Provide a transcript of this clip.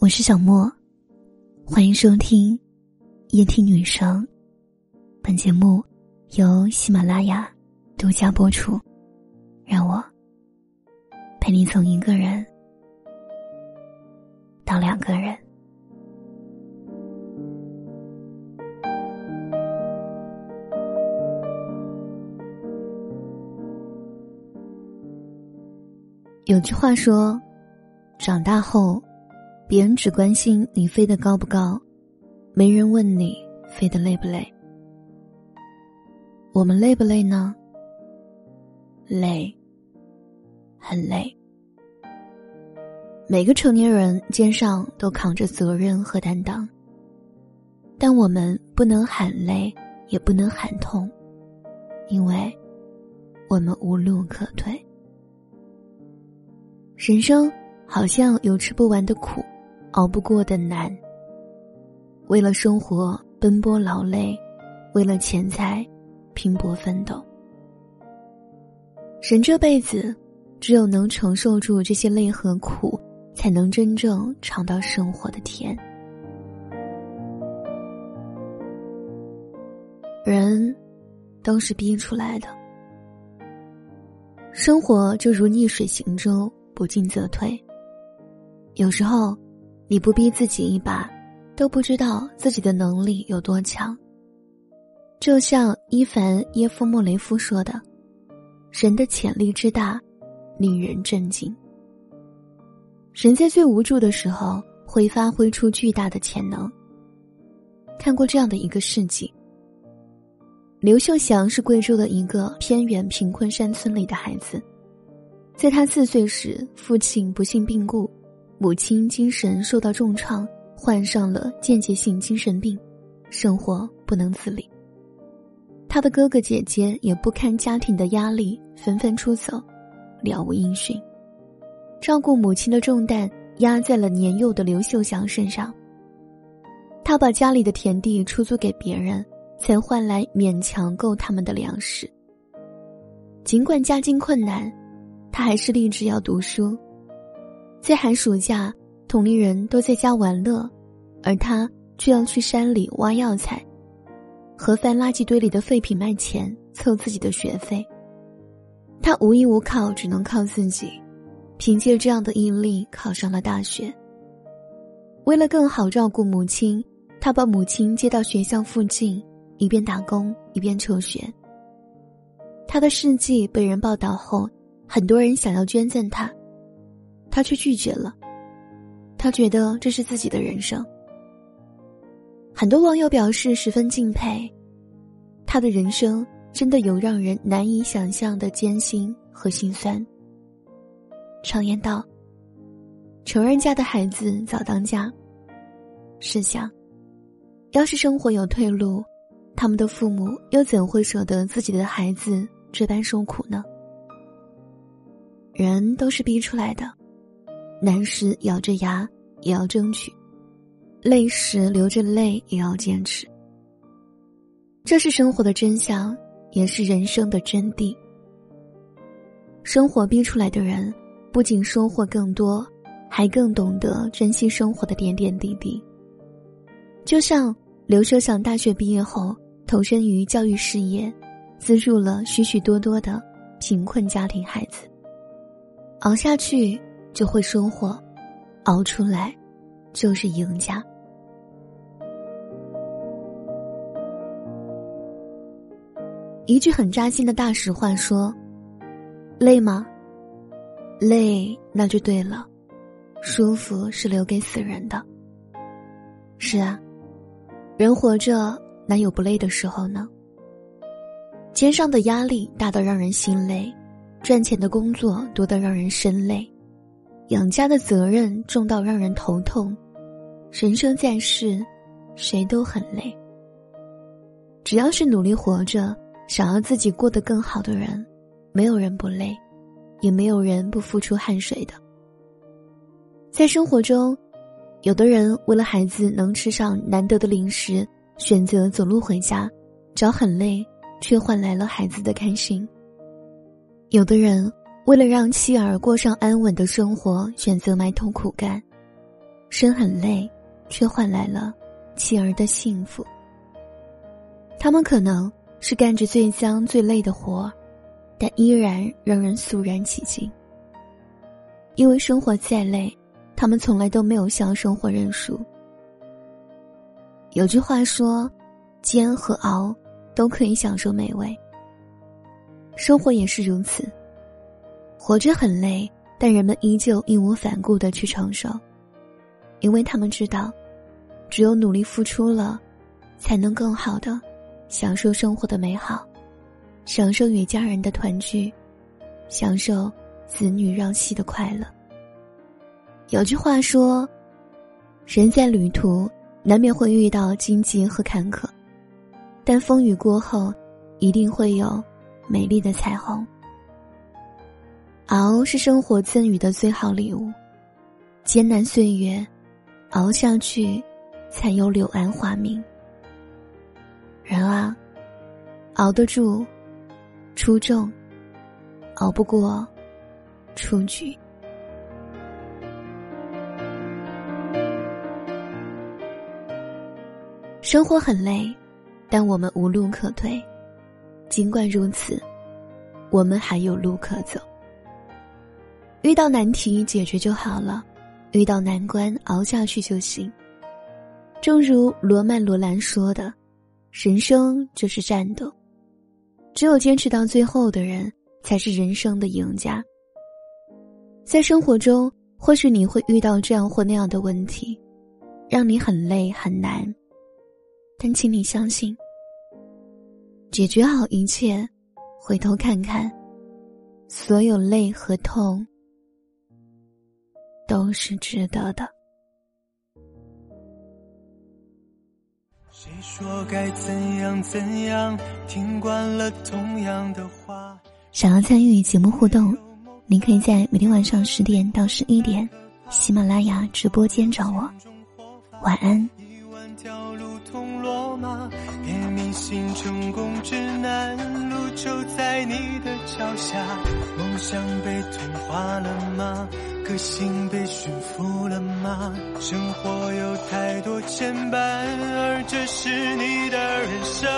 我是小莫，欢迎收听夜听女生。本节目由喜马拉雅独家播出。让我陪你从一个人到两个人。有句话说，长大后。别人只关心你飞得高不高，没人问你飞得累不累。我们累不累呢？累，很累。每个成年人肩上都扛着责任和担当，但我们不能喊累，也不能喊痛，因为我们无路可退。人生好像有吃不完的苦。熬不过的难。为了生活奔波劳累，为了钱财拼搏奋斗。人这辈子，只有能承受住这些累和苦，才能真正尝到生活的甜。人都是逼出来的，生活就如逆水行舟，不进则退。有时候。你不逼自己一把，都不知道自己的能力有多强。就像伊凡耶夫莫雷夫说的：“人的潜力之大，令人震惊。人在最无助的时候，会发挥出巨大的潜能。”看过这样的一个事迹：刘秀祥是贵州的一个偏远贫困山村里的孩子，在他四岁时，父亲不幸病故。母亲精神受到重创，患上了间接性精神病，生活不能自理。他的哥哥姐姐也不堪家庭的压力，纷纷出走，了无音讯。照顾母亲的重担压在了年幼的刘秀祥身上。他把家里的田地出租给别人，才换来勉强够他们的粮食。尽管家境困难，他还是立志要读书。在寒暑假，同龄人都在家玩乐，而他却要去山里挖药材，和翻垃圾堆里的废品卖钱，凑自己的学费。他无依无靠，只能靠自己，凭借这样的毅力考上了大学。为了更好照顾母亲，他把母亲接到学校附近，一边打工一边求学。他的事迹被人报道后，很多人想要捐赠他。他却拒绝了，他觉得这是自己的人生。很多网友表示十分敬佩，他的人生真的有让人难以想象的艰辛和心酸。常言道：“穷人家的孩子早当家。”试想，要是生活有退路，他们的父母又怎会舍得自己的孩子这般受苦呢？人都是逼出来的。难时咬着牙也要争取，累时流着泪也要坚持。这是生活的真相，也是人生的真谛。生活逼出来的人，不仅收获更多，还更懂得珍惜生活的点点滴滴。就像刘秀祥大学毕业后投身于教育事业，资助了许许多多的贫困家庭孩子，熬下去。就会收获，熬出来，就是赢家。一句很扎心的大实话说：“累吗？累那就对了，舒服是留给死人的。”是啊，人活着哪有不累的时候呢？肩上的压力大到让人心累，赚钱的工作多得让人身累。养家的责任重到让人头痛，人生在世，谁都很累。只要是努力活着，想要自己过得更好的人，没有人不累，也没有人不付出汗水的。在生活中，有的人为了孩子能吃上难得的零食，选择走路回家，脚很累，却换来了孩子的开心。有的人。为了让妻儿过上安稳的生活，选择埋头苦干；生很累，却换来了妻儿的幸福。他们可能是干着最脏最累的活，但依然让人肃然起敬。因为生活再累，他们从来都没有向生活认输。有句话说：“煎和熬都可以享受美味。”生活也是如此，活着很累，但人们依旧义无反顾的去承受，因为他们知道，只有努力付出了，才能更好的享受生活的美好，享受与家人的团聚，享受子女让戏的快乐。有句话说：“人在旅途。”难免会遇到荆棘和坎坷，但风雨过后，一定会有美丽的彩虹。熬是生活赠予的最好礼物，艰难岁月，熬下去，才有柳暗花明。人啊，熬得住，出众；熬不过，出局。生活很累，但我们无路可退。尽管如此，我们还有路可走。遇到难题解决就好了，遇到难关熬下去就行。正如罗曼·罗兰说的：“人生就是战斗，只有坚持到最后的人才是人生的赢家。”在生活中，或许你会遇到这样或那样的问题，让你很累很难。但请你相信，解决好一切，回头看看，所有累和痛都是值得的。谁说该怎样怎样？听惯了同样的话。想要参与节目互动，您可以在每天晚上十点到十一点，喜马拉雅直播间找我。晚安。别迷信成功指南，路就在你的脚下。梦想被同化了吗？颗心被驯服了吗？生活有太多牵绊，而这是你的人生。